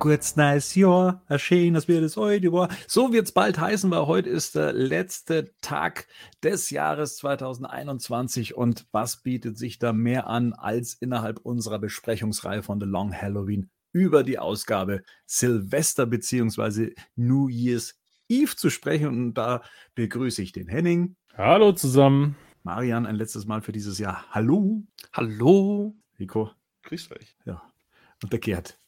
kurz nice Jahr, erschien, das wird es heute war. So wird es bald heißen, weil heute ist der letzte Tag des Jahres 2021 und was bietet sich da mehr an, als innerhalb unserer Besprechungsreihe von The Long Halloween über die Ausgabe Silvester bzw. New Year's Eve zu sprechen und da begrüße ich den Henning. Hallo zusammen. Marian, ein letztes Mal für dieses Jahr. Hallo. Hallo. Rico. Grüß euch. Ja. Und der Gerd.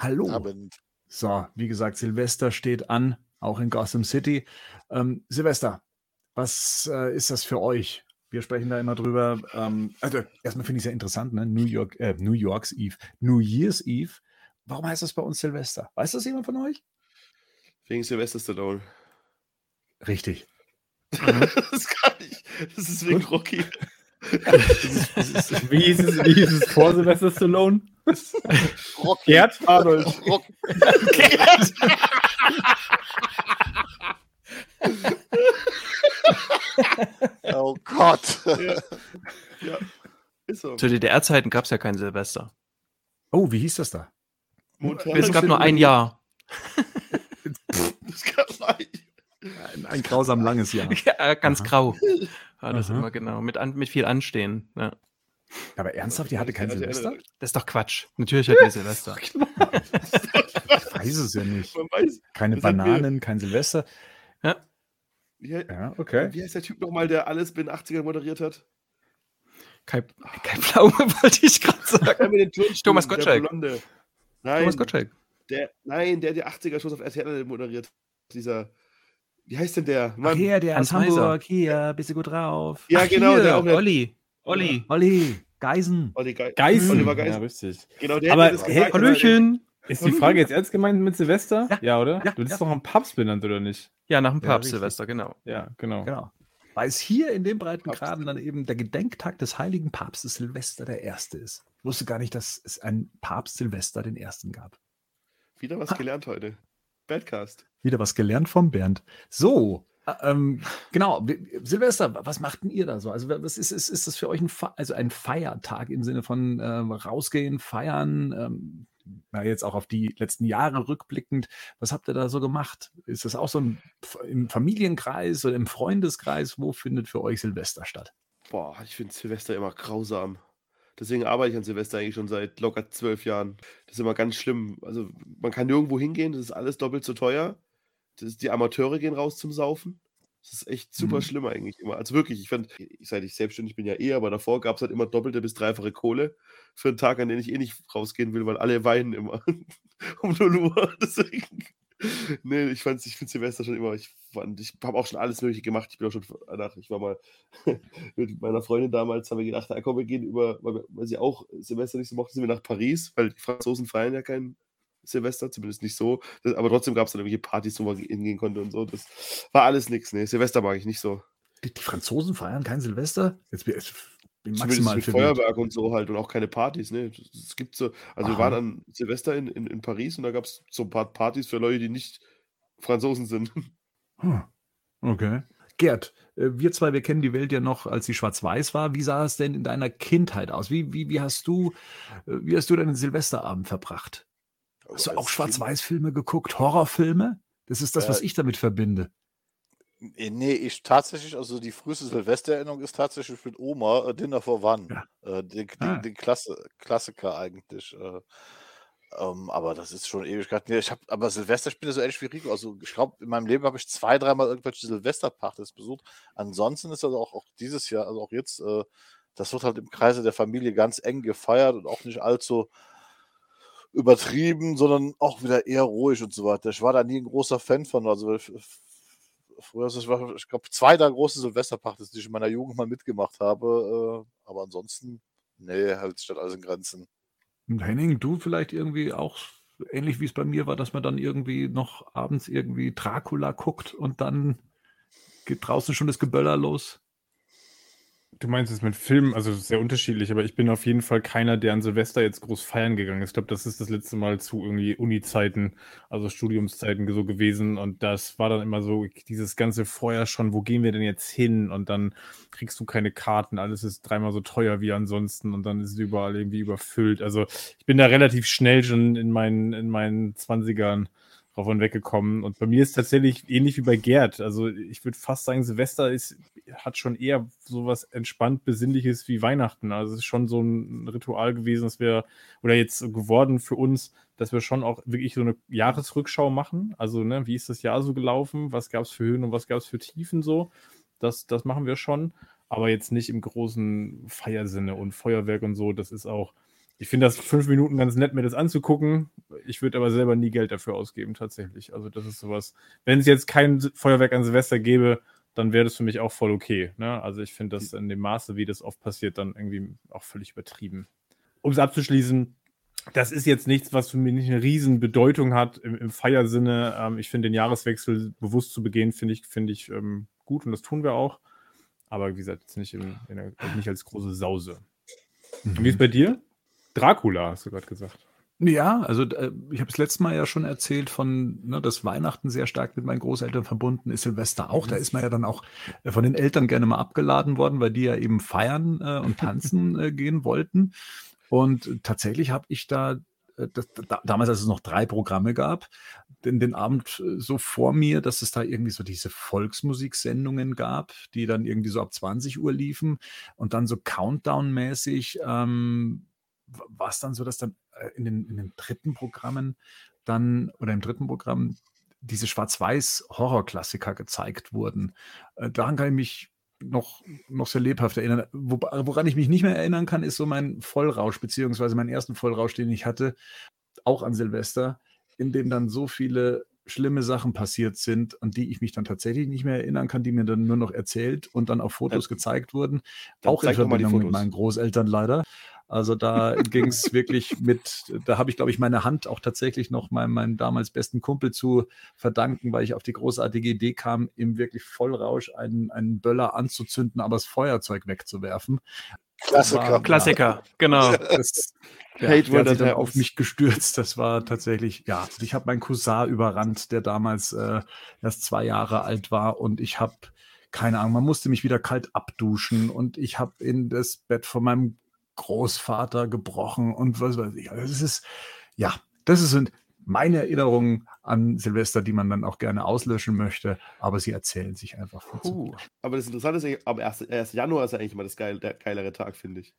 Hallo. Abend. So, wie gesagt, Silvester steht an, auch in Gotham City. Ähm, Silvester, was äh, ist das für euch? Wir sprechen da immer drüber. Ähm, also, erstmal finde ich es ja interessant, ne? New, York, äh, New York's Eve, New Year's Eve. Warum heißt das bei uns Silvester? Weiß das jemand von euch? Wegen Sylvester Stallone. Richtig. das kann ich. Das ist wegen Rocky. Wie hieß es, wie hieß es vor Sylvester Stallone? Rocky. Gerd? Arnold. Rocky. Gerd! oh Gott. Ja. ja. Ist so. Zu DDR-Zeiten gab es ja kein Silvester. Oh, wie hieß das da? Montag. Es gab nur ein Jahr. Das kann sein. Ein, ein grausam langes Jahr. Ja, ganz Aha. grau. War das Aha. immer genau. Mit, an, mit viel Anstehen. Ja. Aber ernsthaft, die hatte kein Ja, die Silvester? Das ist doch Quatsch. Natürlich hat ihr Silvester. Ich weiß es ja nicht. Man weiß. Keine Bananen, kein Silvester. Wie, Ja, okay. wie heißt der Typ nochmal, der alles in den 80ern moderiert hat? Kein, kein Pflaume wollte ich gerade sagen. Der Thomas der Gottschalk. Nein, Thomas Gottschalk. Der, nein, der die 80er-Shows auf RTL moderiert. Dieser. Wie heißt denn der? Ach, Mann. hier, der Hans aus Hamburg, hier, bist du gut drauf. Ja, Ach, genau, hier, der auch. Olli. Olli. Olli, Geisen. Olli Ge Geißen. Oliver Geisen. Ja, richtig. Genau, der Aber, hat das hey, gesagt. Hallöchen. Ist die Frage jetzt ernst gemeint mit Silvester? Ja. Ja, oder? Ja, du bist ja. doch am Papst benannt, oder nicht? Ja, nach dem Papst. Silvester, genau. Ja, genau. Genau. Weil es hier in den breiten Papst. Graden dann eben der Gedenktag des heiligen Papstes Silvester der Erste ist. Ich wusste gar nicht, dass es einen Papst Silvester den Ersten gab. Wieder was gelernt heute. Badcast. Wieder was gelernt vom Bernd. So, ähm, genau. Silvester, was macht denn ihr da so? Also, was ist, ist, ist das für euch ein, Fe also ein Feiertag im Sinne von ähm, rausgehen, feiern? Ähm, na, jetzt auch auf die letzten Jahre rückblickend. Was habt ihr da so gemacht? Ist das auch so ein, im Familienkreis oder im Freundeskreis? Wo findet für euch Silvester statt? Boah, ich finde Silvester immer grausam. Deswegen arbeite ich an Silvester eigentlich schon seit locker zwölf Jahren. Das ist immer ganz schlimm. Also, man kann nirgendwo hingehen, das ist alles doppelt so teuer. Die Amateure gehen raus zum Saufen. Das ist echt super Mhm. schlimm eigentlich immer. Also wirklich, ich fand, seit ich selbstständig bin ja eh, aber davor gab es halt immer doppelte bis dreifache Kohle für einen Tag, an den ich eh nicht rausgehen will, weil alle weinen immer um 0 Uhr. Deswegen. Nee, ich fand, ich finde Silvester schon immer, ich fand, ich habe auch schon alles Mögliche gemacht. Ich bin auch schon danach, ich war mal mit meiner Freundin damals, haben wir gedacht, komm, wir gehen über, weil, sie auch Silvester nicht so mochte, sind wir nach Paris, weil die Franzosen feiern ja kein Silvester, zumindest nicht so. Das, aber trotzdem gab es dann irgendwelche Partys, wo man hingehen konnte und so. Das war alles nichts. Nee, Silvester mag ich nicht so. Die, die Franzosen feiern kein Silvester? Jetzt bin ich maximal mit. Feuerwerk und so halt und auch keine Partys. Ne? Es gibt so, also wir Aha. waren an Silvester in, in, in Paris und da gab es so ein paar Partys für Leute, die nicht Franzosen sind. Hm. Okay. Gerd, äh, wir zwei, wir kennen die Welt ja noch, als sie schwarz-weiß war. Wie sah es denn in deiner Kindheit aus? Wie, wie, wie, hast, du, äh, wie hast du deinen Silvesterabend verbracht? Hast du auch Schwarz-Weiß-Filme geguckt? Horrorfilme? Das ist das, was Äh, ich damit verbinde. Äh, Nee, ich tatsächlich, also die früheste Silvestererinnerung ist tatsächlich mit Oma, Dinner for One. Ja. Äh, den, Ah. den, den Klasse, Klassiker eigentlich. Äh, ähm, aber das ist schon Ewigkeit. Nee, ich hab, aber Silvester spiele so ähnlich wie Rico. Also ich glaube, in meinem Leben habe ich zwei, dreimal irgendwelche Silvesterpartys besucht. Ansonsten ist das auch, auch dieses Jahr, also auch jetzt, äh, das wird halt im Kreise der Familie ganz eng gefeiert und auch nicht allzu übertrieben, sondern auch wieder eher ruhig und so weiter. Ich war da nie ein großer Fan von. Also früher, es- war, ich glaube, zwei der große Silvesterpartys, die ich in meiner Jugend mal mitgemacht habe. Äh, aber ansonsten, nee, halt statt alles in Grenzen. Und Henning, du vielleicht irgendwie auch ähnlich wie es bei mir war, dass man dann irgendwie noch abends irgendwie Dracula guckt und dann geht draußen schon das Geböller los. Du meinst es mit Filmen, also sehr unterschiedlich, aber ich bin auf jeden Fall keiner, der an Silvester jetzt groß feiern gegangen ist. Ich glaube, das ist das letzte Mal zu irgendwie Uni-Zeiten, also Studiumszeiten so gewesen. Und das war dann immer so, dieses ganze Feuer schon, wo gehen wir denn jetzt hin? Und dann kriegst du keine Karten, alles ist dreimal so teuer wie ansonsten und dann ist es überall irgendwie überfüllt. Also ich bin da relativ schnell schon in meinen, in meinen 20ern drauf und weggekommen. Und bei mir ist tatsächlich ähnlich wie bei Gerd. Also ich würde fast sagen, Silvester ist, hat schon eher sowas entspannt Besinnliches wie Weihnachten. Also es ist schon so ein Ritual gewesen, dass wir, oder jetzt geworden für uns, dass wir schon auch wirklich so eine Jahresrückschau machen. Also, ne, wie ist das Jahr so gelaufen? Was gab es für Höhen und was gab es für Tiefen so? Das, das machen wir schon. Aber jetzt nicht im großen Feiersinne und Feuerwerk und so. Das ist auch, ich finde das fünf Minuten ganz nett, mir das anzugucken. Ich würde aber selber nie Geld dafür ausgeben, tatsächlich. Also, das ist sowas. Wenn es jetzt kein Feuerwerk an Silvester gäbe, dann wäre das für mich auch voll okay. Ne? Also, ich finde das in dem Maße, wie das oft passiert, dann irgendwie auch völlig übertrieben. Um es abzuschließen, das ist jetzt nichts, was für mich nicht eine riesen Bedeutung hat im, im Feiersinne. Ähm, ich finde den Jahreswechsel bewusst zu begehen, finde ich, finde ich ähm, gut und das tun wir auch. Aber wie gesagt, jetzt nicht, in, in der, nicht als große Sause. Mhm. Wie ist bei dir? Dracula, hast du gerade gesagt. Ja, also äh, ich habe es letztes Mal ja schon erzählt von, ne, dass Weihnachten sehr stark mit meinen Großeltern verbunden ist, Silvester auch. Da ist man ja dann auch äh, von den Eltern gerne mal abgeladen worden, weil die ja eben feiern äh, und tanzen äh, gehen wollten. Und tatsächlich habe ich da, äh, das, da, damals, als es noch drei Programme gab, den, den Abend so vor mir, dass es da irgendwie so diese Volksmusiksendungen gab, die dann irgendwie so ab 20 Uhr liefen und dann so Countdown-mäßig. Ähm, war es dann so, dass dann äh, in den, in den dritten Programmen dann oder im dritten Programm diese Schwarz-Weiß-Horror-Klassiker gezeigt wurden. Äh, daran kann ich mich noch, noch sehr lebhaft erinnern. Wo, woran ich mich nicht mehr erinnern kann, ist so mein Vollrausch, beziehungsweise meinen ersten Vollrausch, den ich hatte, auch an Silvester, in dem dann so viele schlimme Sachen passiert sind, an die ich mich dann tatsächlich nicht mehr erinnern kann, die mir dann nur noch erzählt und dann auf Fotos ja. gezeigt wurden. Auch in Verbindung mit meinen Großeltern leider. Also da ging es wirklich mit, da habe ich, glaube ich, meine Hand auch tatsächlich noch meinem, meinem damals besten Kumpel zu verdanken, weil ich auf die großartige Idee kam, im wirklich Vollrausch einen, einen Böller anzuzünden, aber das Feuerzeug wegzuwerfen. Klassiker. War, Klassiker, genau. Das, ja, Hate wurde dann auf mich gestürzt. Das war tatsächlich, ja, ich habe meinen Cousin überrannt, der damals äh, erst zwei Jahre alt war und ich habe keine Ahnung, man musste mich wieder kalt abduschen und ich habe in das Bett von meinem Großvater gebrochen und was weiß ich. Also das ist, ja, das sind meine Erinnerungen an Silvester, die man dann auch gerne auslöschen möchte, aber sie erzählen sich einfach. Uh, aber das Interessante ist, ja, aber 1. 1. Januar ist ja eigentlich immer das geil, der geilere Tag, finde ich.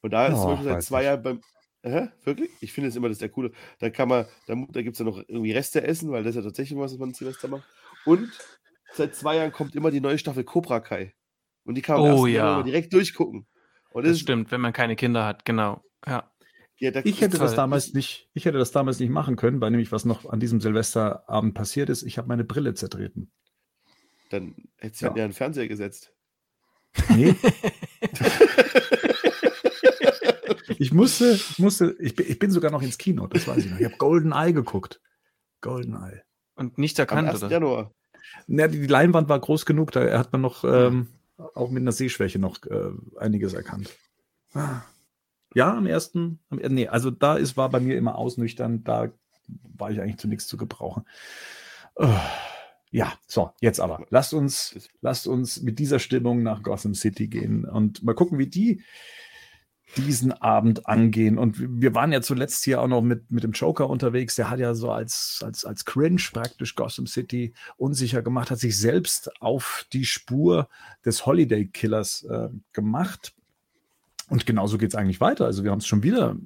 Und da ist oh, zum seit zwei Jahren beim. Hä? Wirklich? Ich finde es immer das der coole. Da kann man, da, da gibt es ja noch irgendwie Reste essen, weil das ist ja tatsächlich was, was man Silvester macht. Und seit zwei Jahren kommt immer die neue Staffel Cobra Kai. Und die kann man oh, ja. direkt durchgucken. Und das, stimmt, wenn man keine Kinder hat, genau. Ja. Ja, ich hätte das damals nicht, ich hätte das damals nicht machen können, weil nämlich was noch an diesem Silvesterabend passiert ist, ich habe meine Brille zertreten. Dann hättest du ja. ja einen Fernseher gesetzt. Nee. ich musste, ich musste, ich bin, ich bin sogar noch ins Kino, das weiß ich noch. Ich habe Golden Eye geguckt. Golden Eye. Und nicht erkannt, Am 1. oder? Januar. Ja, die Leinwand war groß genug, da hat man noch ähm, auch mit einer Sehschwäche noch äh, einiges erkannt. Ja, am ersten, am, nee, also da ist, war bei mir immer ausnüchtern, da war ich eigentlich zu nichts zu gebrauchen. Uh, ja, so, jetzt aber. Lasst uns, lasst uns mit dieser Stimmung nach Gotham City gehen und mal gucken, wie die diesen Abend angehen. Und wir waren ja zuletzt hier auch noch mit, mit dem Joker unterwegs. Der hat ja so als, als, als Cringe praktisch Gotham City unsicher gemacht, hat sich selbst auf die Spur des Holiday Killers äh, gemacht. Und genauso geht es eigentlich weiter. Also wir haben es schon wieder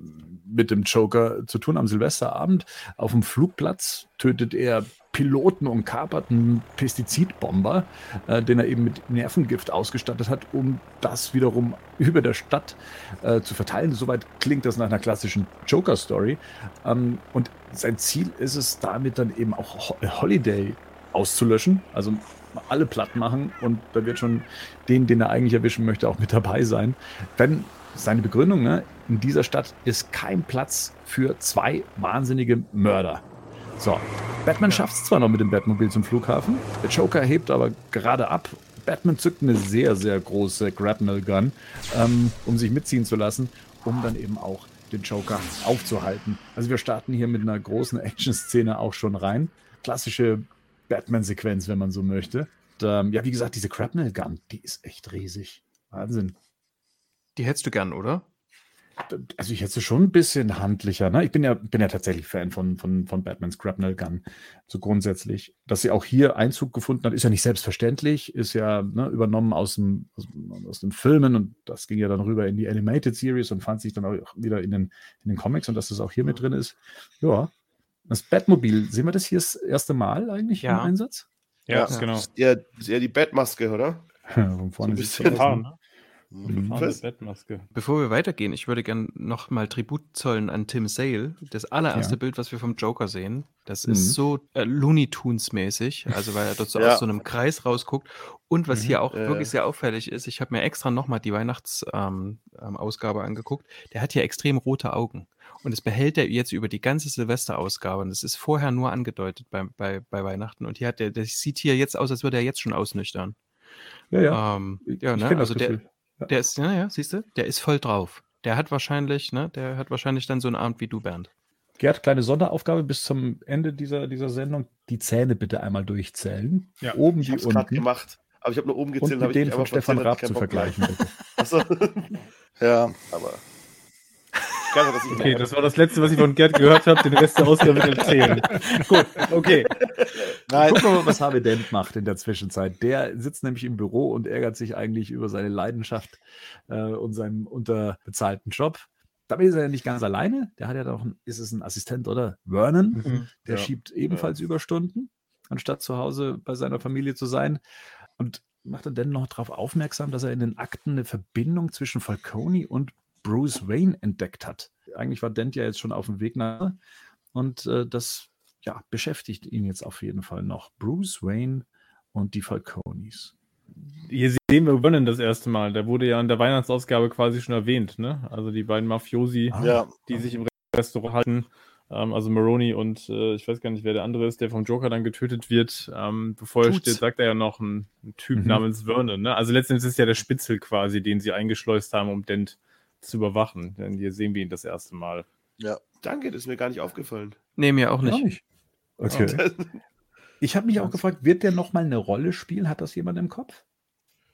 mit dem Joker zu tun am Silvesterabend. Auf dem Flugplatz tötet er Piloten und kapert einen Pestizidbomber, äh, den er eben mit Nervengift ausgestattet hat, um das wiederum über der Stadt äh, zu verteilen. Soweit klingt das nach einer klassischen Joker-Story. Ähm, und sein Ziel ist es, damit dann eben auch Holiday auszulöschen, also alle platt machen und da wird schon den, den er eigentlich erwischen möchte, auch mit dabei sein. Denn seine Begründung, ne, in dieser Stadt ist kein Platz für zwei wahnsinnige Mörder. So, Batman schafft es zwar noch mit dem Batmobil zum Flughafen, der Joker hebt aber gerade ab, Batman zückt eine sehr, sehr große Grapnel Gun, ähm, um sich mitziehen zu lassen, um dann eben auch den Joker aufzuhalten. Also wir starten hier mit einer großen Action-Szene auch schon rein. Klassische Batman-Sequenz, wenn man so möchte. Und, ähm, ja, wie gesagt, diese Grapnel Gun, die ist echt riesig. Wahnsinn. Die hättest du gern, oder? Also ich hätte sie schon ein bisschen handlicher. Ne? Ich bin ja, bin ja tatsächlich Fan von, von, von Batmans Grapnel Gun. So grundsätzlich. Dass sie auch hier Einzug gefunden hat, ist ja nicht selbstverständlich. Ist ja ne, übernommen aus, dem, aus, aus den Filmen und das ging ja dann rüber in die Animated Series und fand sich dann auch wieder in den, in den Comics und dass das auch hier mit drin ist. Ja. Das Batmobil, sehen wir das hier das erste Mal eigentlich Ja. im Einsatz? Ja, Ja. genau. Ist eher, ist eher die Batmaske, oder? Von vorne So ein bisschen. aus, Fahren, ne? Mhm. Was? Bettmaske. Bevor wir weitergehen, ich würde gern noch mal Tribut zollen an Tim Sale. Das allererste Ja. Bild, was wir vom Joker sehen, das Mhm. ist so äh, Looney Tunes mäßig, also weil er dort so Ja. aus so einem Kreis rausguckt. Und was Mhm. hier auch Ja, wirklich sehr auffällig ist, ich habe mir extra noch mal die Weihnachtsausgabe ähm, ähm, angeguckt. Der hat hier extrem rote Augen. Und das behält er jetzt über die ganze Silvesterausgabe. Und das ist vorher nur angedeutet bei, bei, bei Weihnachten. Und hier hat der, das sieht hier jetzt aus, als würde er jetzt schon ausnüchtern. Ja, ja. Ähm, Ich- ja, ich ne? Also der, Gefühl. Der ist, ja, ja, siehst du, der ist voll drauf. Der hat wahrscheinlich, ne, der hat wahrscheinlich dann so einen Abend wie du, Bernd. Gerd, kleine Sonderaufgabe bis zum Ende dieser, dieser Sendung. Die Zähne bitte einmal durchzählen. Ja, Oben Ich wie es gerade unten. gemacht. Aber ich habe nur oben Und gezählt. hab mit ich denen von Stefan Raab zu vergleichen. Achso. Ja, Aber. Dass ich Okay, das war das letzte, was ich von Gerd gehört habe. Den Rest der Ausgabe mit erzählen. Gut, okay. nein, Gucken wir mal, was Harvey Dent macht in der Zwischenzeit. Der sitzt nämlich im Büro und ärgert sich eigentlich über seine Leidenschaft äh, und seinen unterbezahlten Job. Damit ist er ja nicht ganz alleine. Der hat ja doch, einen, ist es ein Assistent, oder? Vernon. Mhm. Der Ja. schiebt ebenfalls Überstunden, anstatt zu Hause bei seiner Familie zu sein. Und macht dann dennoch noch darauf aufmerksam, dass er in den Akten eine Verbindung zwischen Falcone und Bruce Wayne entdeckt hat. Eigentlich war Dent ja jetzt schon auf dem Weg nach. Und äh, das ja, beschäftigt ihn jetzt auf jeden Fall noch. Bruce Wayne und die Falconis. Hier sehen wir Vernon das erste Mal. Der wurde ja in der Weihnachtsausgabe quasi schon erwähnt. Ne? Also die beiden Mafiosi, Ah. ja, die sich im Restaurant halten. Ähm, also Maroni und äh, ich weiß gar nicht, wer der andere ist, der vom Joker dann getötet wird. Ähm, bevor er Tut's. steht, sagt er ja noch ein, ein Typ Mhm. namens Vernon. Ne? Also letztendlich ist es ja der Spitzel quasi, den sie eingeschleust haben, um Dent zu überwachen. Denn hier sehen wir ihn das erste Mal. Danke, das ist mir gar nicht aufgefallen. Nee, mir auch nicht. nicht. Okay. Ich habe mich auch gefragt, wird der nochmal eine Rolle spielen? Hat das jemand im Kopf?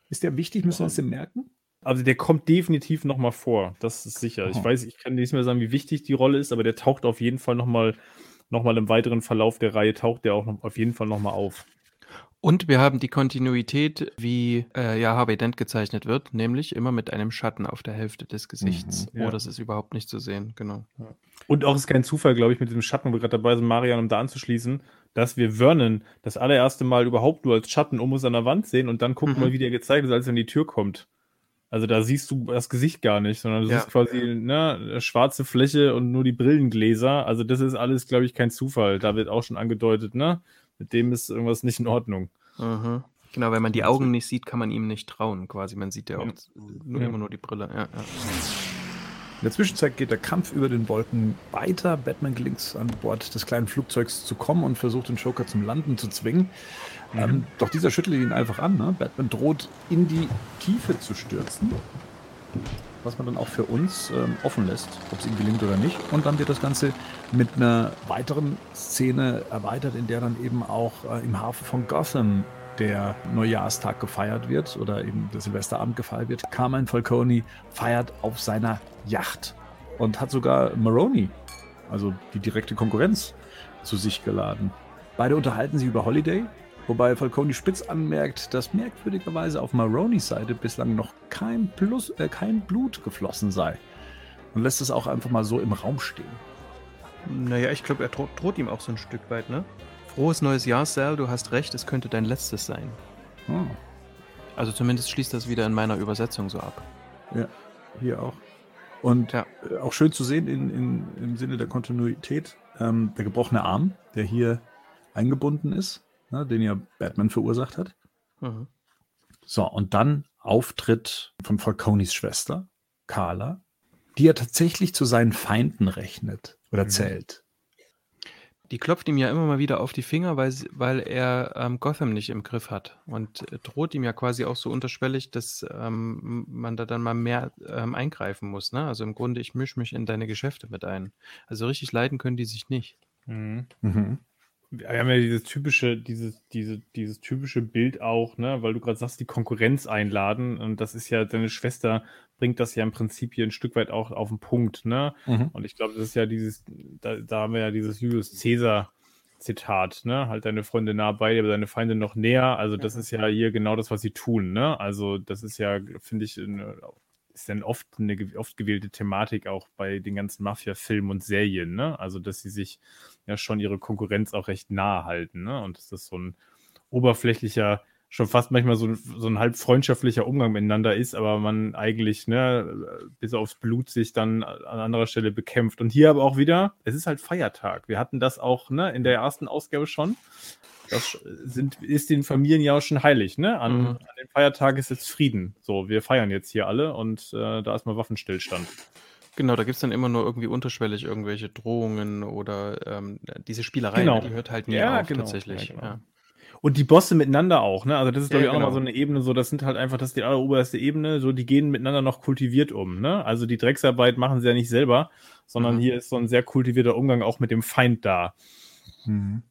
Ist der wichtig? Müssen wir uns den merken? Also der kommt definitiv nochmal vor, das ist sicher. Ich Aha. weiß, ich kann nicht mehr sagen, wie wichtig die Rolle ist, aber der taucht auf jeden Fall nochmal noch mal im weiteren Verlauf der Reihe, taucht der auch noch, auf jeden Fall nochmal auf. Und wir haben die Kontinuität, wie äh, ja Harvey Dent gezeichnet wird, nämlich immer mit einem Schatten auf der Hälfte des Gesichts. Mhm, ja. Oh, das ist überhaupt nicht zu sehen, genau. Und auch ist kein Zufall, glaube ich, mit dem Schatten, wo wir gerade dabei sind, Marian, um da anzuschließen, dass wir Vernon das allererste Mal überhaupt nur als Schatten um uns an der Wand sehen und dann gucken Mhm. wir, wie der gezeigt ist, als er in die Tür kommt. Also da siehst du das Gesicht gar nicht, sondern du Ja. siehst quasi ne, eine schwarze Fläche und nur die Brillengläser. Also das ist alles, glaube ich, kein Zufall. Da wird auch schon angedeutet, ne? Mit dem ist irgendwas nicht in Ordnung. Mhm. Genau, wenn man die Augen nicht sieht, kann man ihm nicht trauen, quasi. Man sieht ja auch Ja. nur, Ja. immer nur die Brille. Ja, ja. In der Zwischenzeit geht der Kampf über den Wolken weiter. Batman gelingt es, an Bord des kleinen Flugzeugs zu kommen und versucht, den Joker zum Landen zu zwingen. Ähm, doch dieser schüttelt ihn einfach an. Ne? Batman droht, in die Tiefe zu stürzen. Was man dann auch für uns ähm, offen lässt, ob es ihm gelingt oder nicht. Und dann wird das Ganze mit einer weiteren Szene erweitert, in der dann eben auch äh, im Hafen von Gotham der Neujahrstag gefeiert wird oder eben der Silvesterabend gefeiert wird. Carmine Falcone feiert auf seiner Yacht und hat sogar Maroni, also die direkte Konkurrenz, zu sich geladen. Beide unterhalten sich über Holiday, wobei Falcone spitz anmerkt, dass merkwürdigerweise auf Maronis Seite bislang noch kein, Plus, äh, kein Blut geflossen sei. Und lässt es auch einfach mal so im Raum stehen. Naja, ich glaube, er droht, droht ihm auch so ein Stück weit, ne? Frohes neues Jahr, Sal, du hast recht, es könnte dein letztes sein. Ah, Also zumindest schließt das wieder in meiner Übersetzung so ab. hier auch. Und Ja. äh, auch schön zu sehen in, in, im Sinne der Kontinuität, ähm, der gebrochene Arm, der hier eingebunden ist, ne, den ja Batman verursacht hat. Mhm. So, und dann Auftritt von Falconis Schwester, Carla, die er tatsächlich zu seinen Feinden rechnet oder Mhm. zählt. Die klopft ihm ja immer mal wieder auf die Finger, weil, weil er ähm, Gotham nicht im Griff hat. Und äh, droht ihm ja quasi auch so unterschwellig, dass ähm, man da dann mal mehr ähm, eingreifen muss. Ne? Also im Grunde, ich mische mich in deine Geschäfte mit ein. Also richtig leiden können die sich nicht. Mhm. Mhm wir haben ja dieses typische, dieses, diese, dieses typische Bild auch, ne, weil du gerade sagst, die Konkurrenz einladen. Und das ist ja, deine Schwester bringt das ja im Prinzip hier ein Stück weit auch auf den Punkt, ne? Mhm. Und ich glaube, das ist ja dieses, da, da haben wir ja dieses Julius Caesar. Zitat, ne? Halt deine Freunde nah bei dir, aber deine Feinde noch näher. Also, das ist ja hier genau das, was sie tun, ne? Also, das ist ja, finde ich, eine, ist dann oft eine oft gewählte Thematik auch bei den ganzen Mafia-Filmen und Serien, ne? Also, dass sie sich ja schon ihre Konkurrenz auch recht nahe halten, ne? Und dass das so ein oberflächlicher, schon fast manchmal so, so ein halb freundschaftlicher Umgang miteinander ist, aber man eigentlich, ne, bis aufs Blut sich dann an anderer Stelle bekämpft. Und hier aber auch wieder, es ist halt Feiertag. Wir hatten das auch, ne, in der ersten Ausgabe schon. Das sind, ist den Familien ja auch schon heilig, ne? An, mhm. an den Feiertagen ist jetzt Frieden. So, wir feiern jetzt hier alle und äh, da ist mal Waffenstillstand. Genau, da gibt es dann immer nur irgendwie unterschwellig irgendwelche Drohungen oder ähm, diese Spielerei, genau. die hört halt nie ja, auf genau. tatsächlich. Ja, genau. ja. Und die Bosse miteinander auch, ne? Also das ist, glaube ich, auch genau. nochmal so eine Ebene, so, das sind halt einfach, das ist die alleroberste Ebene, so, die gehen miteinander noch kultiviert um, ne? Also die Drecksarbeit machen sie ja nicht selber, sondern mhm. hier ist so ein sehr kultivierter Umgang auch mit dem Feind da. Mhm.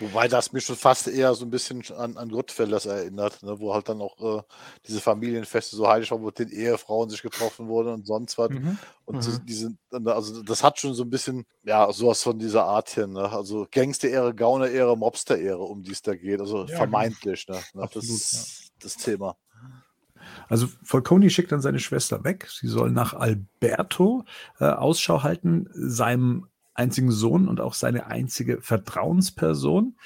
Wobei das mich schon fast eher so ein bisschen an, an Goodfellas erinnert, ne, wo halt dann auch äh, diese Familienfeste so heilig waren, wo den Ehefrauen sich getroffen wurden und sonst was. Mhm. Und mhm. So, diese, also das hat schon so ein bisschen, ja, sowas von dieser Art hier, ne? Also Gangster-Ehre, Gauner-Ehre, Mobster-Ehre, um die es da geht. Also ja, genau. vermeintlich, ne? Absolut, das ist ja. das Thema. Also Falcone schickt dann seine Schwester weg. Sie soll nach Alberto äh, Ausschau halten, seinem einzigen Sohn und auch seine einzige Vertrauensperson.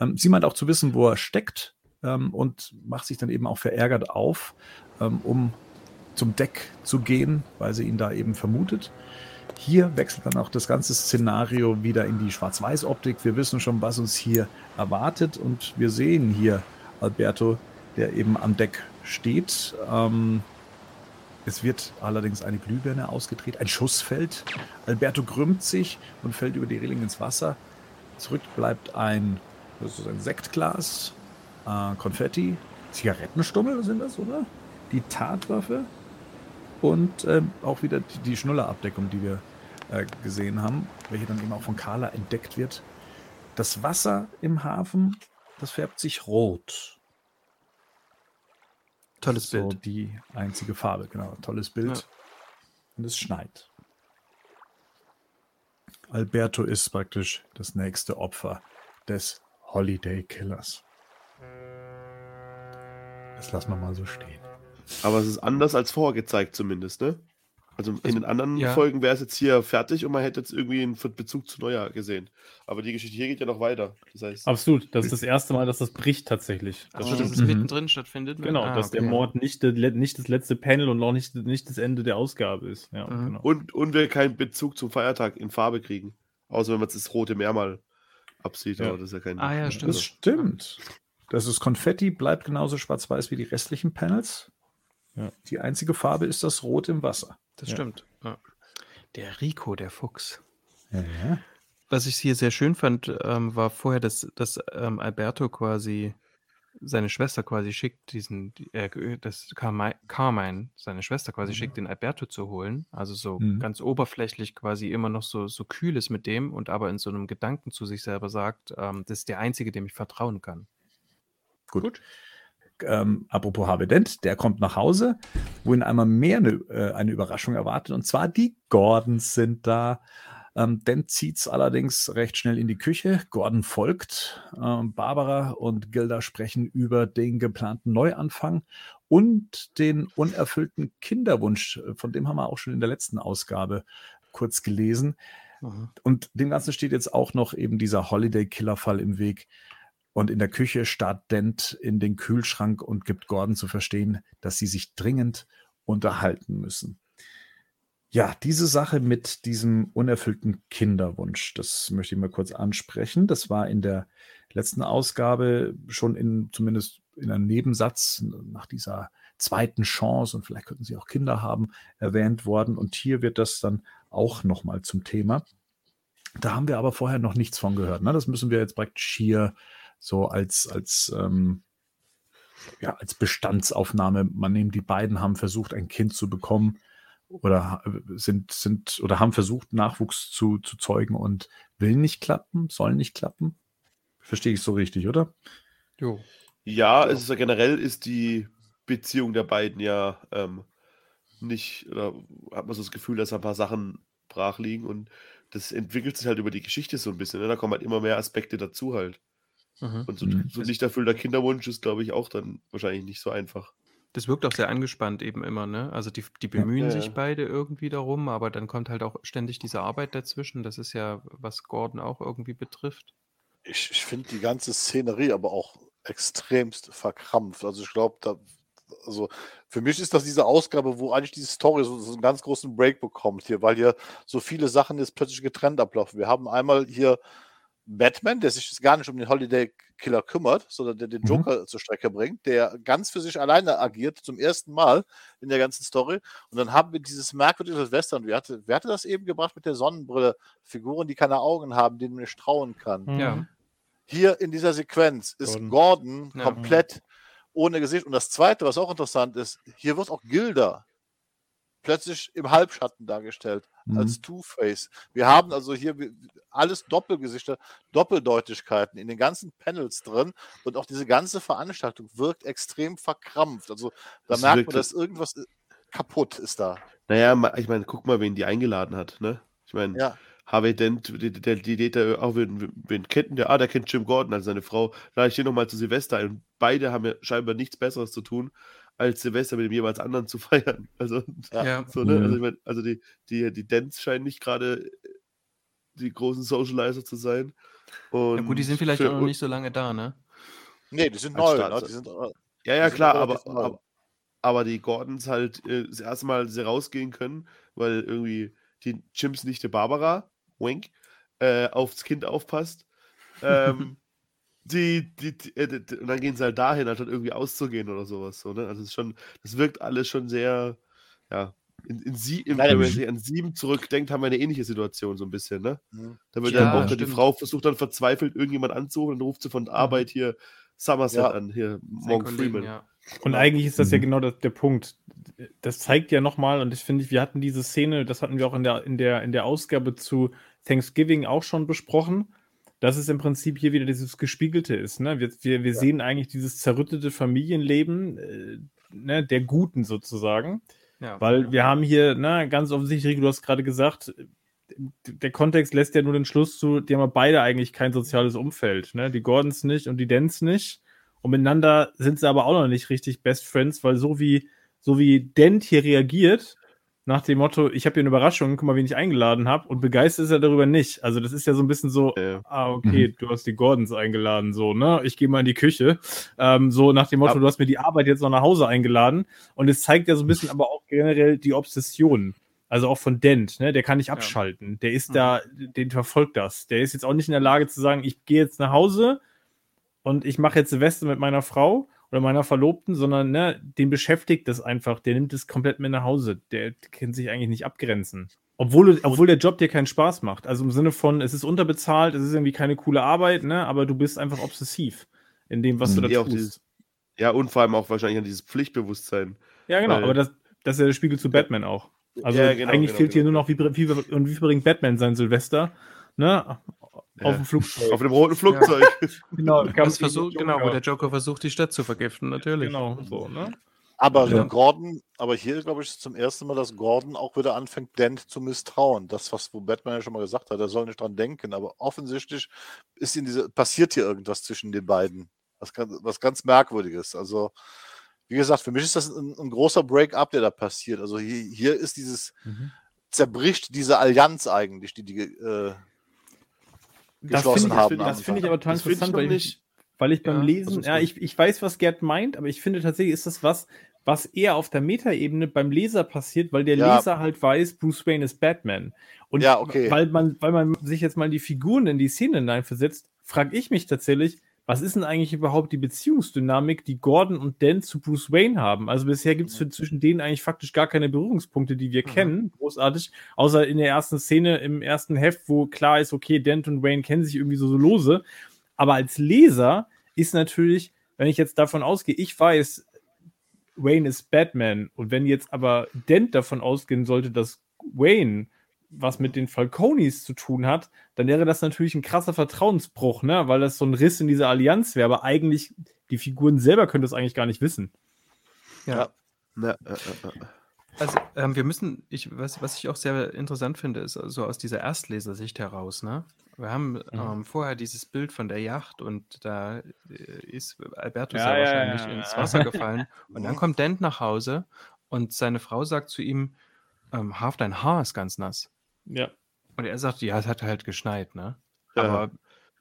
Ähm, sie meint auch zu wissen, wo er steckt ähm, und macht sich dann eben auch verärgert auf, ähm, um zum Deck zu gehen, weil sie ihn da eben vermutet. Hier wechselt dann auch das ganze Szenario wieder in die Schwarz-Weiß-Optik. Wir wissen schon, was uns hier erwartet und wir sehen hier Alberto, der eben am Deck steht. Ähm, es wird allerdings eine Glühbirne ausgedreht, ein Schuss fällt. Alberto krümmt sich und fällt über die Reling ins Wasser. Zurück bleibt ein, das ist ein Sektglas, äh, Konfetti, Zigarettenstummel sind das, oder? Die Tatwaffe und äh, auch wieder die, die Schnullerabdeckung, die wir äh, gesehen haben, welche dann eben auch von Carla entdeckt wird. Das Wasser im Hafen, das färbt sich rot. Tolles so Bild. die einzige Farbe, genau. Tolles Bild. Ja. Und es schneit. Alberto ist praktisch das nächste Opfer des Holiday Killers. Das lassen wir mal so stehen. Aber es ist anders als vorgezeigt zumindest, ne? Also in also, den anderen ja. Folgen wäre es jetzt hier fertig und man hätte jetzt irgendwie einen Bezug zu Neujahr gesehen. Aber die Geschichte hier geht ja noch weiter. Das heißt, Absolut, das ist das erste Mal, dass das bricht tatsächlich. Das also, dass es mittendrin stattfindet. Ne? Genau, ah, dass okay. der Mord nicht, nicht das letzte Panel und auch nicht, nicht das Ende der Ausgabe ist. Ja, mhm. genau. und, und wir keinen Bezug zum Feiertag in Farbe kriegen. Außer wenn man das Rote Meer mal absieht. Ja. Aber das ist ja kein. Ah, ja, stimmt. Das stimmt. Das ist Konfetti, bleibt genauso schwarz-weiß wie die restlichen Panels. Ja. Die einzige Farbe ist das Rot im Wasser. Das ja. stimmt. Ja. Der Rico, der Fuchs. Was ich hier sehr schön fand, ähm, war vorher, dass, dass ähm, Alberto quasi seine Schwester quasi schickt, diesen, äh, das Carmine, Carmine, seine Schwester quasi mhm. schickt, den Alberto zu holen. Also so mhm. ganz oberflächlich quasi immer noch so, so kühl ist mit dem und aber in so einem Gedanken zu sich selber sagt, ähm, das ist der Einzige, dem ich vertrauen kann. Gut. Gut ähm, apropos Harvey Dent, der kommt nach Hause, wo ihn einmal mehr eine, äh, eine Überraschung erwartet. Und zwar die Gordons sind da. Ähm, Dent zieht es allerdings recht schnell in die Küche. Gordon folgt. Ähm, Barbara und Gilda sprechen über den geplanten Neuanfang und den unerfüllten Kinderwunsch. Von dem haben wir auch schon in der letzten Ausgabe kurz gelesen. Mhm. Und dem Ganzen steht jetzt auch noch eben dieser Holiday-Killer-Fall im Weg. Und in der Küche starrt Dent in den Kühlschrank und gibt Gordon zu verstehen, dass sie sich dringend unterhalten müssen. Ja, diese Sache mit diesem unerfüllten Kinderwunsch, das möchte ich mal kurz ansprechen. Das war in der letzten Ausgabe schon in zumindest in einem Nebensatz nach dieser zweiten Chance und vielleicht könnten sie auch Kinder haben erwähnt worden. Und hier wird das dann auch nochmal zum Thema. Da haben wir aber vorher noch nichts von gehört. Ne? Das müssen wir jetzt praktisch hier so als, als, ähm, ja, als Bestandsaufnahme. Man nimmt, die beiden haben versucht, ein Kind zu bekommen oder sind, sind oder haben versucht, Nachwuchs zu, zu zeugen und will nicht klappen, soll nicht klappen. Verstehe ich so richtig, oder? Jo. Ja, es ist ja generell ist die Beziehung der beiden ja ähm, nicht, oder hat man so das Gefühl, dass ein paar Sachen brach liegen und das entwickelt sich halt über die Geschichte so ein bisschen. Ne? Da kommen halt immer mehr Aspekte dazu halt. Mhm. Und so, Mhm. so nicht erfüllter Kinderwunsch ist, glaube ich, auch dann wahrscheinlich nicht so einfach. Das wirkt auch sehr angespannt eben immer, ne? Also die, die bemühen Ja, sich ja. beide irgendwie darum, aber dann kommt halt auch ständig diese Arbeit dazwischen. Das ist ja, was Gordon auch irgendwie betrifft. Ich, ich finde die ganze Szenerie aber auch extremst verkrampft. Also ich glaube, da, also für mich ist das diese Ausgabe, wo eigentlich diese Story so, so einen ganz großen Break bekommt hier, weil hier so viele Sachen jetzt plötzlich getrennt ablaufen. Wir haben einmal hier Batman, der sich jetzt gar nicht um den Holiday Killer kümmert, sondern der den Mhm. Joker zur Strecke bringt, der ganz für sich alleine agiert, zum ersten Mal in der ganzen Story. Und dann haben wir dieses merkwürdige Silvester. Und wer hatte, wer hatte das eben gebracht mit der Sonnenbrille? Figuren, die keine Augen haben, denen man nicht trauen kann. Mhm. Ja. Hier in dieser Sequenz ist Gordon. Gordon, Ja. komplett ohne Gesicht. Und das Zweite, was auch interessant ist, hier wird auch Gilda plötzlich im Halbschatten dargestellt, Mhm. als Two-Face. Wir haben also hier alles Doppelgesichter, Doppeldeutigkeiten in den ganzen Panels drin und auch diese ganze Veranstaltung wirkt extrem verkrampft. Also da Das merkt man, dass irgendwas äh, kaputt ist da. Naja, ich meine, guck mal, wen die eingeladen hat, ne? Ich meine, Ja, Harvey Dent, die, die, die, die, die auch wen, wen kennt der? Ah, der kennt Jim Gordon als seine Frau. Lade ich den nochmal zu Silvester ein. Beide haben ja scheinbar nichts Besseres zu tun, als Silvester mit dem jeweils anderen zu feiern. Also, Ja. So, ne? Mhm. also, ich mein, also die, die, die Dents scheinen nicht gerade die großen Socializer zu sein. Und ja gut, die sind vielleicht für auch noch nicht so lange da, ne? nee, die sind neu. Ne? Die sind, äh, Ja, ja, klar, aber, aber, aber die Gordons halt äh, das erste Mal sie rausgehen können, weil irgendwie die Jims Nichte Barbara, wink, äh, aufs Kind aufpasst. Ähm, die, die, die, äh, die, und dann gehen sie halt dahin, anstatt irgendwie auszugehen oder sowas. So, ne? Also es ist schon, das wirkt alles schon sehr, ja, in, in sie, in, Nein, wenn man ich- sich an sieben zurückdenkt, haben wir eine ähnliche Situation so ein bisschen, ne? Da wird Ja, dann auch dann die. Frau versucht dann verzweifelt irgendjemand anzurufen, dann ruft sie von der Arbeit hier Somerset Ja. an, hier Morgan Freeman. ja. Und Genau. eigentlich ist das ja Mhm. genau das, der Punkt. Das zeigt ja nochmal, und ich finde, wir hatten diese Szene, das hatten wir auch in der, in der, in der Ausgabe zu Thanksgiving auch schon besprochen, dass es im Prinzip hier wieder dieses Gespiegelte ist. Ne? Wir, wir, wir sehen eigentlich dieses zerrüttete Familienleben äh, ne, der Guten sozusagen. ja. Weil wir haben hier, na, ganz offensichtlich, du hast gerade gesagt, der Kontext lässt ja nur den Schluss zu, die haben ja beide eigentlich kein soziales Umfeld. Ne? Die Gordons nicht und die Dents nicht. Und miteinander sind sie aber auch noch nicht richtig Best Friends, weil so wie, so wie Dent hier reagiert, nach dem Motto, ich habe hier eine Überraschung, guck mal, wen ich eingeladen habe, und begeistert ist er darüber nicht. Also das ist ja so ein bisschen so, Ja. ah, okay, du hast die Gordons eingeladen, so, ne? Ich gehe mal in die Küche. Ähm, so nach dem Motto, Ja. du hast mir die Arbeit jetzt noch nach Hause eingeladen. Und es zeigt ja so ein bisschen aber auch generell die Obsession. Also auch von Dent, ne? Der kann nicht abschalten. Der ist Mhm. da, den verfolgt das. Der ist jetzt auch nicht in der Lage zu sagen, ich gehe jetzt nach Hause und ich mache jetzt Silvester mit meiner Frau oder meiner Verlobten, sondern ne, den beschäftigt das einfach. Der nimmt es komplett mit nach Hause. Der kann sich eigentlich nicht abgrenzen. Obwohl, obwohl der Job dir keinen Spaß macht. Also im Sinne von, es ist unterbezahlt, es ist irgendwie keine coole Arbeit, ne? aber du bist einfach obsessiv in dem, was du da Ja, tust. dieses, ja, und vor allem auch wahrscheinlich an dieses Pflichtbewusstsein. Ja, genau, aber das, das ist ja der Spiegel zu Batman auch. Also Ja, genau, eigentlich genau, fehlt hier genau. nur noch, wie, wie, und wie bringt Batman sein Silvester? Ne? Ja. Auf dem Flugzeug. Auf dem roten Flugzeug. genau, Das versucht, genau, wo der Joker versucht, die Stadt zu vergiften, natürlich. Genau, so, ne? Aber Ja. Gordon, aber hier glaube ich ist zum ersten Mal, dass Gordon auch wieder anfängt, Dent zu misstrauen. Das, was wo Batman ja schon mal gesagt hat, er soll nicht dran denken. Aber offensichtlich ist in diese, passiert hier irgendwas zwischen den beiden. Was, ganz- was ganz Merkwürdiges. Also, wie gesagt, für mich ist das ein, ein großer Break-up, der da passiert. Also hier, hier ist dieses, Mhm. zerbricht diese Allianz eigentlich, die die äh, Das geschlossen finde ich, haben. das am finde ich aber total Das ich interessant, weil ich, weil ich beim Ja, Lesen, ja, ich, ich weiß, was Gerd meint, aber ich finde tatsächlich ist das was, was eher auf der Metaebene beim Leser passiert, weil der Ja. Leser halt weiß, Bruce Wayne ist Batman. Und Ja, okay. weil man, weil man sich jetzt mal in die Figuren in die Szene hineinversetzt, frage ich mich tatsächlich, was ist denn eigentlich überhaupt die Beziehungsdynamik, die Gordon und Dan zu Bruce Wayne haben? Also bisher gibt es zwischen denen eigentlich faktisch gar keine Berührungspunkte, die wir mhm. kennen, großartig, außer in der ersten Szene im ersten Heft, wo klar ist, okay, Dent und Wayne kennen sich irgendwie so, so lose. Aber als Leser ist natürlich, wenn ich jetzt davon ausgehe, ich weiß, Wayne ist Batman und wenn jetzt aber Dent davon ausgehen sollte, dass Wayne was mit den Falconis zu tun hat, dann wäre das natürlich ein krasser Vertrauensbruch, ne? weil das so ein Riss in dieser Allianz wäre. Aber eigentlich, die Figuren selber können das eigentlich gar nicht wissen. Ja. ja. ja, ja also, ähm, wir müssen, ich, was, was ich auch sehr interessant finde, ist so also aus dieser Erstlesersicht heraus, ne? Wir haben mhm. ähm, vorher dieses Bild von der Yacht und da äh, ist Albertus ja, ja wahrscheinlich ins Wasser gefallen. und dann kommt Dent nach Hause und seine Frau sagt zu ihm, ähm, Half, dein Haar ist ganz nass. Ja. Und er sagt, ja, es hat halt geschneit, ne? Ja. Aber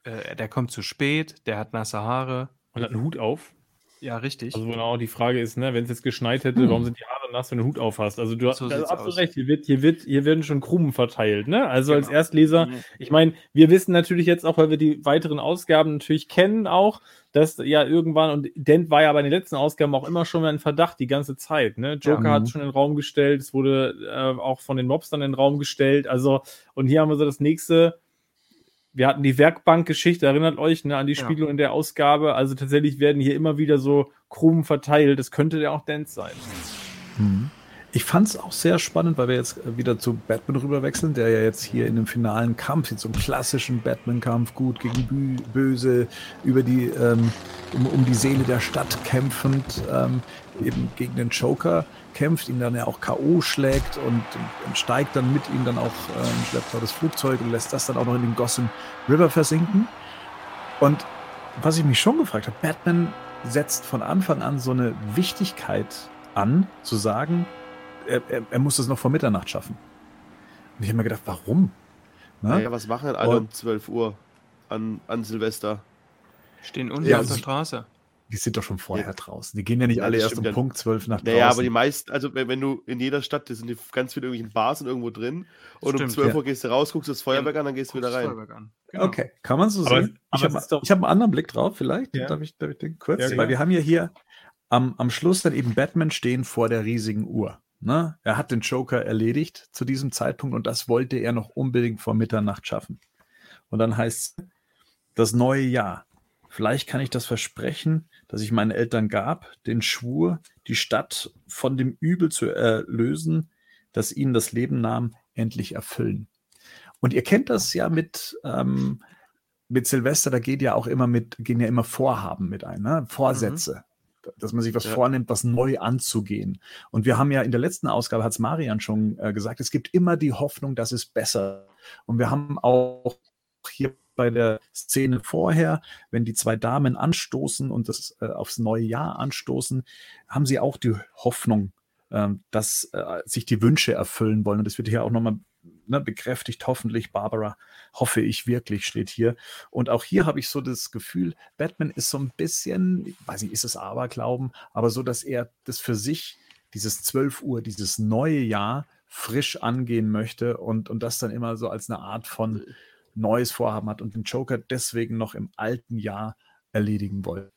äh, der kommt zu spät, der hat nasse Haare. Und hat einen Hut auf. Ja, richtig. Also genau die Frage ist, ne, wenn es jetzt geschneit hätte, hm. warum sind die Haare wenn du einen Hut auf hast? Also du so hast absolut recht, hier, wird, hier, wird, hier werden schon Krumen verteilt, ne? Also genau. als Erstleser, mhm. ich meine, wir wissen natürlich jetzt auch, weil wir die weiteren Ausgaben natürlich kennen auch, dass ja irgendwann, und Dent war ja bei den letzten Ausgaben auch immer schon mal ein Verdacht die ganze Zeit, ne? Joker ja, hat schon in den Raum gestellt, es wurde äh, auch von den Mobs dann in den Raum gestellt, also, und hier haben wir so das nächste, wir hatten die Werkbankgeschichte, erinnert euch ne, an die Spiegelung ja. in der Ausgabe. Also tatsächlich werden hier immer wieder so Krumen verteilt. Das könnte ja auch Dance sein. Mhm. Ich fand es auch sehr spannend, weil wir jetzt wieder zu Batman rüberwechseln, der ja jetzt hier in dem finalen Kampf, in so einem klassischen Batman-Kampf, gut gegen Böse, über die, ähm, um, um, die Seele der Stadt kämpfend, ähm, eben gegen den Joker kämpft, ihn dann ja auch K.O. schlägt und, und, steigt dann mit ihm dann auch ähm, schleppt das Flugzeug und lässt das dann auch noch in den Gotham River versinken. Und was ich mich schon gefragt habe, Batman setzt von Anfang an so eine Wichtigkeit an, zu sagen, er, er, er muss es noch vor Mitternacht schaffen. Und ich habe mir gedacht, warum? Ne? Naja, was machen alle um 12 Uhr an, an Silvester? Stehen unten ja, auf der Straße. Die sind doch schon vorher ja. draußen. Die gehen ja nicht ja, alle erst um Punkt 12 nach draußen. Naja, aber die meisten, also wenn, wenn du in jeder Stadt, da sind die ganz viele irgendwelchen Bars und irgendwo drin und stimmt, um 12 Uhr gehst du raus, guckst das Feuerwerk an, dann gehst du wieder rein. Genau. Okay, kann man so aber, sehen. Aber ich habe hab einen anderen Blick drauf, vielleicht. Darf, ich, darf ich den kurz? Weil wir haben ja hier am, am Schluss dann eben Batman stehen vor der riesigen Uhr. Ne? Er hat den Joker erledigt zu diesem Zeitpunkt und das wollte er noch unbedingt vor Mitternacht schaffen. Und dann heißt es, das neue Jahr. Vielleicht kann ich das Versprechen, das ich meinen Eltern gab, den Schwur, die Stadt von dem Übel zu erlösen, das ihnen das Leben nahm, endlich erfüllen. Und ihr kennt das ja mit, ähm, mit Silvester, da geht ja auch immer mit, gehen ja immer Vorhaben mit ein, ne? Vorsätze. Mhm dass man sich was ja. vornimmt, was neu anzugehen. Und wir haben ja in der letzten Ausgabe, hat es Marian schon äh, gesagt, es gibt immer die Hoffnung, dass es besser. Und wir haben auch hier bei der Szene vorher, wenn die zwei Damen anstoßen und das äh, aufs neue Jahr anstoßen, haben sie auch die Hoffnung, äh, dass äh, sich die Wünsche erfüllen wollen. Und das wird hier auch nochmal ne, bekräftigt, hoffentlich, Barbara, hoffe ich wirklich, steht hier. Und auch hier habe ich so das Gefühl, Batman ist so ein bisschen, ich weiß nicht, ist es Aberglauben, aber so, dass er das für sich, dieses 12 Uhr, dieses neue Jahr frisch angehen möchte und, und das dann immer so als eine Art von neues Vorhaben hat und den Joker deswegen noch im alten Jahr erledigen wollte.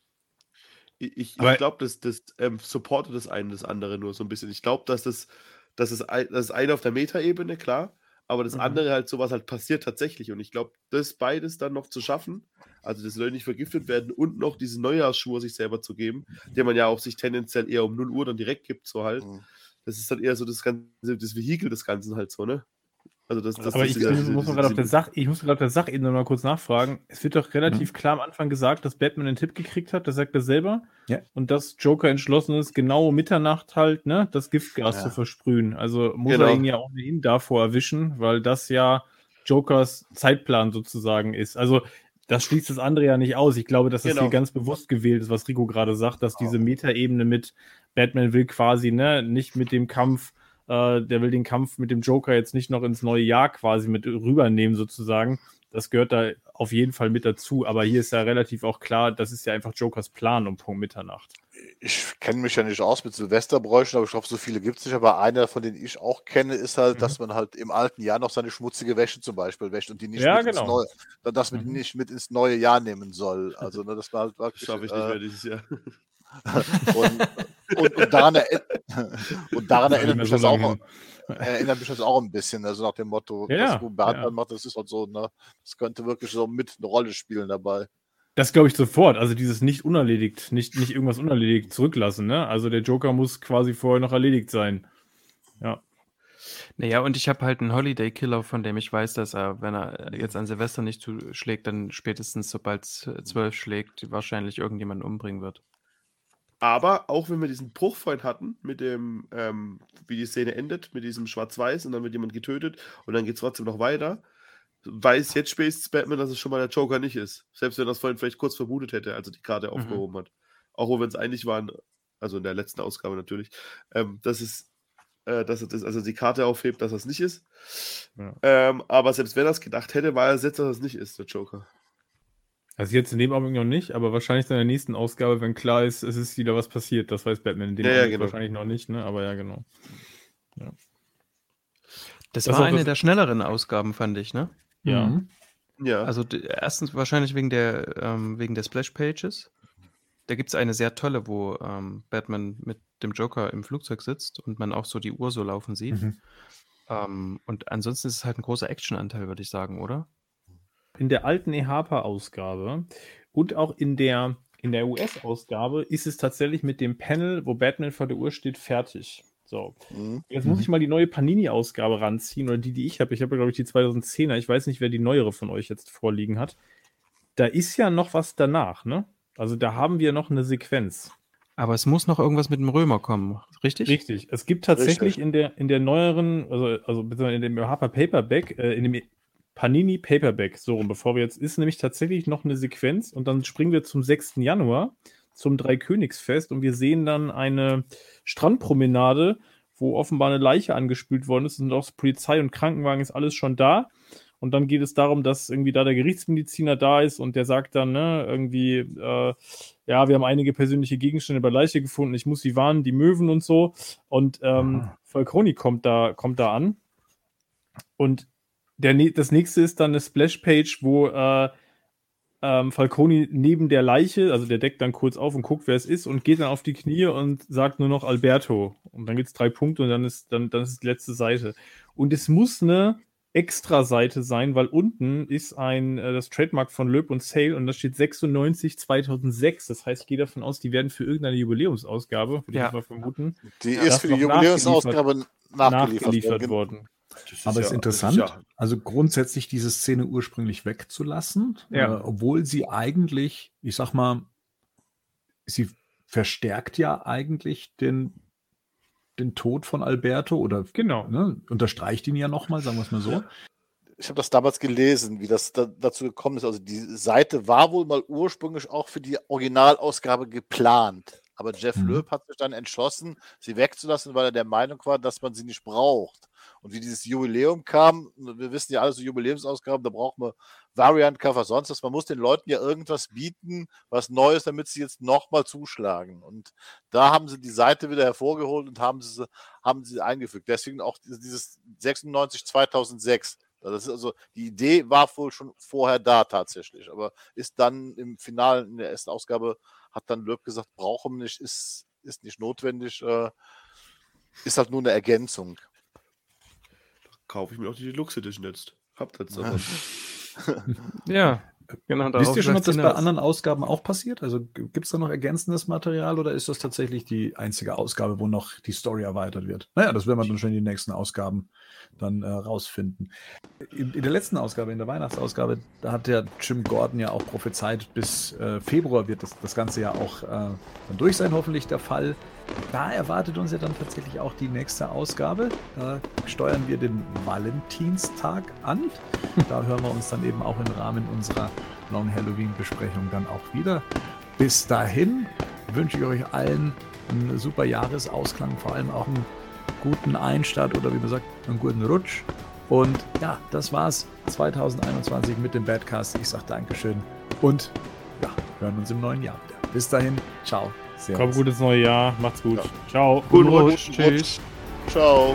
Ich, ich glaube, das, das ähm, supportet das eine das andere nur so ein bisschen. Ich glaube, dass das das ist, ein, das ist eine auf der Metaebene, klar, aber das mhm. andere halt sowas halt passiert tatsächlich. Und ich glaube, das beides dann noch zu schaffen, also das soll nicht vergiftet werden und noch diesen Neujahrsschwur sich selber zu geben, den man ja auch sich tendenziell eher um 0 Uhr dann direkt gibt, so halt. Mhm. Das ist dann eher so das ganze, das Vehikel des Ganzen halt so, ne? Also das, das aber ich, dieser, muss gerade auf der Sach, ich muss gerade auf der Sachebene mal kurz nachfragen. Es wird doch relativ mhm. klar am Anfang gesagt, dass Batman einen Tipp gekriegt hat, das sagt er selber. Ja. Und dass Joker entschlossen ist, genau Mitternacht halt, ne, das Giftgas ja. zu versprühen. Also muss genau. er ihn ja ohnehin davor erwischen, weil das ja Jokers Zeitplan sozusagen ist. Also das schließt das andere ja nicht aus. Ich glaube, dass das genau. hier ganz bewusst gewählt ist, was Rico gerade sagt, dass diese Metaebene mit Batman will quasi, ne, nicht mit dem Kampf äh, der will den Kampf mit dem Joker jetzt nicht noch ins neue Jahr quasi mit rübernehmen, sozusagen. Das gehört da auf jeden Fall mit dazu. Aber hier ist ja relativ auch klar, das ist ja einfach Jokers Plan um Punkt Mitternacht. Ich kenne mich ja nicht aus mit Silvesterbräuchen, aber ich glaube, so viele gibt es nicht. Aber einer, von denen ich auch kenne, ist halt, Mhm. dass man halt im alten Jahr noch seine schmutzige Wäsche zum Beispiel wäscht und die nicht, Ja, mit, ins genau. neue, dass man die Mhm. nicht mit ins neue Jahr nehmen soll. Also, ne, das war halt Das wirklich. schaffe ich nicht mehr äh, dieses Jahr. und, und, und daran, erinner, und daran erinnert mich so das auch, erinnert mich das auch ein bisschen, also nach dem Motto, Ja, was ja. macht, das ist halt so, ne, das könnte wirklich so mit eine Rolle spielen dabei. Das glaube ich sofort. Also dieses nicht unerledigt, nicht, nicht irgendwas unerledigt zurücklassen. Ne? Also der Joker muss quasi vorher noch erledigt sein. Naja, und ich habe halt einen Holiday-Killer, von dem ich weiß, dass er, wenn er jetzt an Silvester nicht zuschlägt, dann spätestens sobald es zwölf schlägt, wahrscheinlich irgendjemanden umbringen wird. Aber auch wenn wir diesen Bruch vorhin hatten, mit dem, ähm, wie die Szene endet, mit diesem Schwarz-Weiß und dann wird jemand getötet und dann geht es trotzdem noch weiter, weiß jetzt spätestens Batman, dass es schon mal der Joker nicht ist. Selbst wenn er das vorhin vielleicht kurz vermutet hätte, als er die Karte Mhm. aufgehoben hat. Auch wenn uns einig waren, also in der letzten Ausgabe natürlich, ähm, dass es äh, dass er das, also die Karte aufhebt, dass das nicht ist. Ja. Ähm, aber selbst wenn er es gedacht hätte, war er jetzt, dass es nicht ist, der Joker. Also jetzt in dem Augenblick noch nicht, aber wahrscheinlich in der nächsten Ausgabe, wenn klar ist, es ist wieder was passiert. Das weiß Batman in dem Ja, ja, Augenblick genau. wahrscheinlich noch nicht, ne? Aber ja, genau. Das, Das war eine das- der schnelleren Ausgaben, fand ich, ne? Ja. Mhm. Ja. Also erstens wahrscheinlich wegen der, ähm, wegen der Splash-Pages. Da gibt es eine sehr tolle, wo ähm, Batman mit dem Joker im Flugzeug sitzt und man auch so die Uhr so laufen sieht. Mhm. Ähm, und ansonsten ist es halt ein großer Actionanteil, würde ich sagen, oder? In der alten EHPA-Ausgabe und auch in der, in der US-Ausgabe ist es tatsächlich mit dem Panel, wo Batman vor der Uhr steht, fertig. So. Mhm. Jetzt muss ich mal die neue Panini-Ausgabe ranziehen oder die, die ich habe. Ich habe, glaube ich, die 2010er. Ich weiß nicht, wer die neuere von euch jetzt vorliegen hat. Da ist ja noch was danach, ne? Also da haben wir noch eine Sequenz. Aber es muss noch irgendwas mit dem Römer kommen, richtig? Richtig. Es gibt tatsächlich Richtig. in der, in der neueren, also, also in dem Harper Paperback, äh, in dem Panini Paperback, so rum, bevor wir jetzt, ist nämlich tatsächlich noch eine Sequenz und dann springen wir zum 6. Januar zum Dreikönigsfest und wir sehen dann eine Strandpromenade, wo offenbar eine Leiche angespült worden ist und auch Polizei und Krankenwagen ist alles schon da. Und dann geht es darum, dass irgendwie da der Gerichtsmediziner da ist und der sagt dann, ne, irgendwie, äh, ja, wir haben einige persönliche Gegenstände bei Leiche gefunden, ich muss sie warnen, die Möwen und so. Und ähm, Aha. Falconi kommt da, kommt da an. Und der, das nächste ist dann eine Splash-Page, wo äh, ähm, Falconi neben der Leiche, also der deckt dann kurz auf und guckt, wer es ist und geht dann auf die Knie und sagt nur noch Alberto. Und dann gibt es drei Punkte und dann ist, dann, dann ist die letzte Seite. Und es muss eine Extra-Seite sein, weil unten ist ein, äh, das Trademark von Löb und Sale und da steht 96 2006. Das heißt, ich gehe davon aus, die werden für irgendeine Jubiläumsausgabe, würde Ja. ich mal vermuten, Die Ja, ist für die Jubiläumsausgabe nachgeliefert, nachgeliefert worden. worden. Aber es ist ja- interessant, das ist ja- also grundsätzlich diese Szene ursprünglich wegzulassen, Ja. äh, obwohl sie eigentlich, ich sag mal, sie verstärkt ja eigentlich den, den Tod von Alberto oder Genau. ne, unterstreicht ihn ja nochmal, sagen wir es mal so. Ich habe das damals gelesen, wie das da, dazu gekommen ist. Also die Seite war wohl mal ursprünglich auch für die Originalausgabe geplant. Aber Jeff Mhm. Loeb hat sich dann entschlossen, sie wegzulassen, weil er der Meinung war, dass man sie nicht braucht. Und wie dieses Jubiläum kam, wir wissen ja alle so Jubiläumsausgaben, da braucht man Variant-Cover, sonst was. Man muss den Leuten ja irgendwas bieten, was Neues, damit sie jetzt nochmal zuschlagen. Und da haben sie die Seite wieder hervorgeholt und haben sie, haben sie eingefügt. Deswegen auch dieses 96 2006. Das ist also, die Idee war wohl schon vorher da tatsächlich, aber ist dann im Finalen, in der ersten Ausgabe, hat dann Löb gesagt, brauchen wir nicht, ist, ist nicht notwendig, äh, ist halt nur eine Ergänzung. Kaufe ich mir auch die Deluxe Edition jetzt. Habt jetzt Ja. aber. Ja, genau. Wisst ihr schon, ob das bei anderen Ausgaben auch passiert? Also gibt es da noch ergänzendes Material oder ist das tatsächlich die einzige Ausgabe, wo noch die Story erweitert wird? Naja, das werden wir dann schon in den nächsten Ausgaben dann äh, rausfinden. In, in der letzten Ausgabe, in der Weihnachtsausgabe, da hat der Jim Gordon ja auch prophezeit, bis äh, Februar wird das, das Ganze ja auch äh, dann durch sein, hoffentlich der Fall. Da erwartet uns ja dann tatsächlich auch die nächste Ausgabe. Da steuern wir den Valentinstag an. Da hören wir uns dann eben auch im Rahmen unserer Long Halloween-Besprechung dann auch wieder. Bis dahin wünsche ich euch allen einen super Jahresausklang, vor allem auch einen guten Einstart oder wie man sagt, einen guten Rutsch Und ja, das war's 2021 mit dem Badcast. Ich sag Dankeschön und ja, hören uns im neuen Jahr wieder. Bis dahin, ciao. Servus. Kommt gutes neue Jahr. Macht's gut. Ja. Ciao. Guten Rutsch. Rutsch. Tschüss. Ciao.